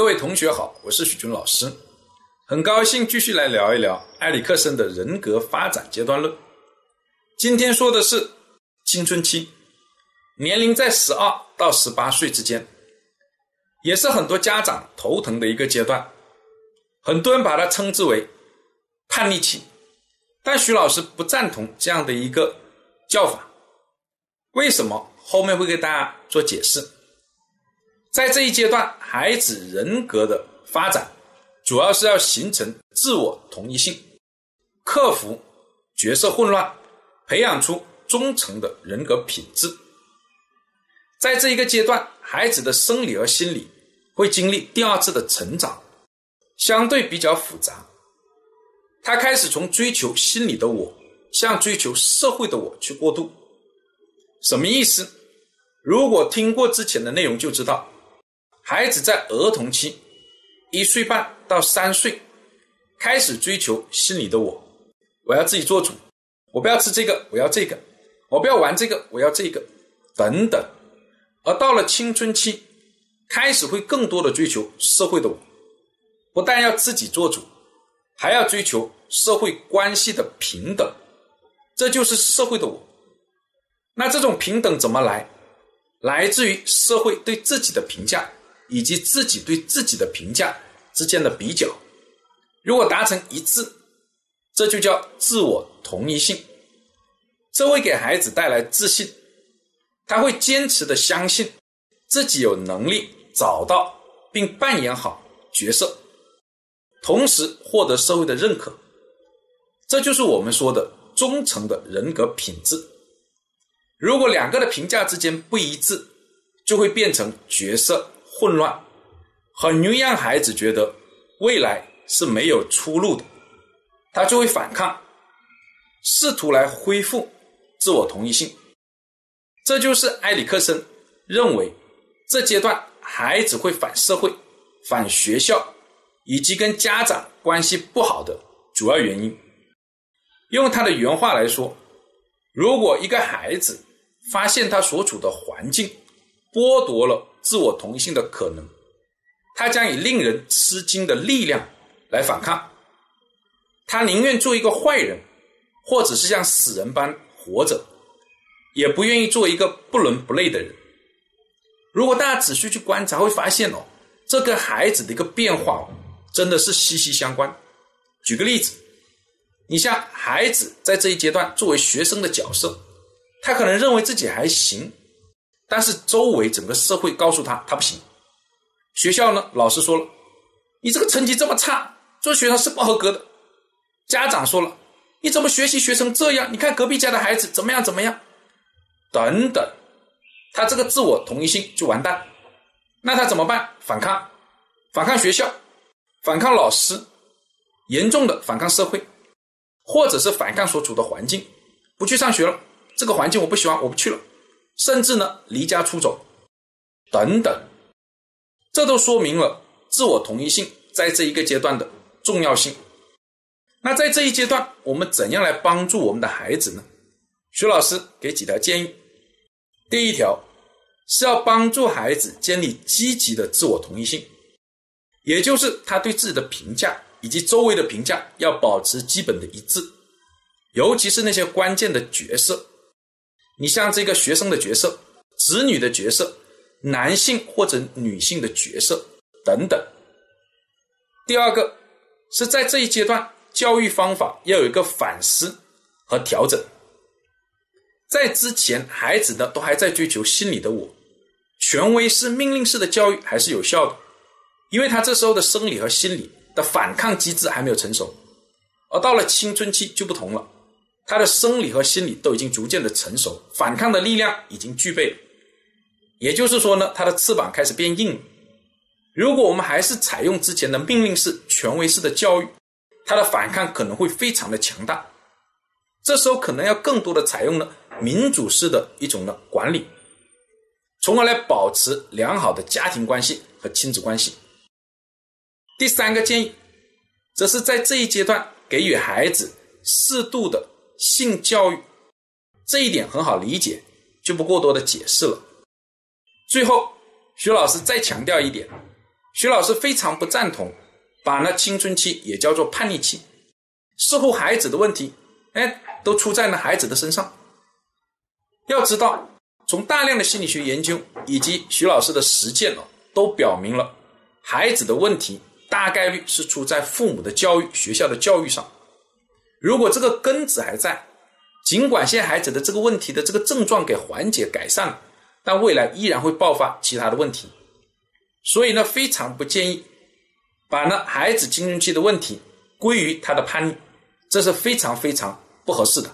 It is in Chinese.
各位同学好，我是许军老师，很高兴继续来聊一聊埃里克森的人格发展阶段论。今天说的是青春期，年龄在十二到十八岁之间，也是很多家长头疼的一个阶段。很多人把它称之为叛逆期，但徐老师不赞同这样的一个叫法。为什么？后面会给大家做解释。在这一阶段，孩子人格的发展主要是要形成自我同一性，克服角色混乱，培养出忠诚的人格品质。在这一个阶段，孩子的生理和心理会经历第二次的成长，相对比较复杂。他开始从追求心理的我，向追求社会的我去过渡。什么意思？如果听过之前的内容，就知道。孩子在儿童期，一岁半到三岁，开始追求心理的我，我要自己做主，我不要吃这个，我要这个，我不要玩这个，我要这个，等等。而到了青春期，开始会更多的追求社会的我，不但要自己做主，还要追求社会关系的平等，这就是社会的我。那这种平等怎么来？来自于社会对自己的评价。以及自己对自己的评价之间的比较，如果达成一致，这就叫自我同一性，这会给孩子带来自信，他会坚持的相信自己有能力找到并扮演好角色，同时获得社会的认可，这就是我们说的忠诚的人格品质。如果两个的评价之间不一致，就会变成角色。混乱，很容易让孩子觉得未来是没有出路的，他就会反抗，试图来恢复自我同一性。这就是埃里克森认为这阶段孩子会反社会、反学校以及跟家长关系不好的主要原因。用他的原话来说，如果一个孩子发现他所处的环境剥夺了。自我同一性的可能，他将以令人吃惊的力量来反抗。他宁愿做一个坏人，或者是像死人般活着，也不愿意做一个不伦不类的人。如果大家仔细去观察，会发现哦，这跟孩子的一个变化，真的是息息相关。举个例子，你像孩子在这一阶段作为学生的角色，他可能认为自己还行。但是周围整个社会告诉他他不行，学校呢老师说了，你这个成绩这么差，做学生是不合格的。家长说了，你怎么学习学成这样？你看隔壁家的孩子怎么样怎么样，等等，他这个自我同一性就完蛋。那他怎么办？反抗，反抗学校，反抗老师，严重的反抗社会，或者是反抗所处的环境，不去上学了。这个环境我不喜欢，我不去了。甚至呢，离家出走，等等，这都说明了自我同一性在这一个阶段的重要性。那在这一阶段，我们怎样来帮助我们的孩子呢？徐老师给几条建议。第一条是要帮助孩子建立积极的自我同一性，也就是他对自己的评价以及周围的评价要保持基本的一致，尤其是那些关键的角色。你像这个学生的角色、子女的角色、男性或者女性的角色等等。第二个是在这一阶段，教育方法要有一个反思和调整。在之前，孩子呢都还在追求心理的我，权威式、命令式的教育还是有效的，因为他这时候的生理和心理的反抗机制还没有成熟。而到了青春期就不同了。他的生理和心理都已经逐渐的成熟，反抗的力量已经具备了，也就是说呢，他的翅膀开始变硬了。如果我们还是采用之前的命令式、权威式的教育，他的反抗可能会非常的强大。这时候可能要更多的采用呢民主式的一种的管理，从而来保持良好的家庭关系和亲子关系。第三个建议，则是在这一阶段给予孩子适度的。性教育这一点很好理解，就不过多的解释了。最后，徐老师再强调一点：徐老师非常不赞同把那青春期也叫做叛逆期，似乎孩子的问题，哎，都出在那孩子的身上。要知道，从大量的心理学研究以及徐老师的实践哦，都表明了孩子的问题大概率是出在父母的教育、学校的教育上。如果这个根子还在，尽管现在孩子的这个问题的这个症状给缓解改善了，但未来依然会爆发其他的问题。所以呢，非常不建议把呢孩子青春期的问题归于他的叛逆，这是非常非常不合适的。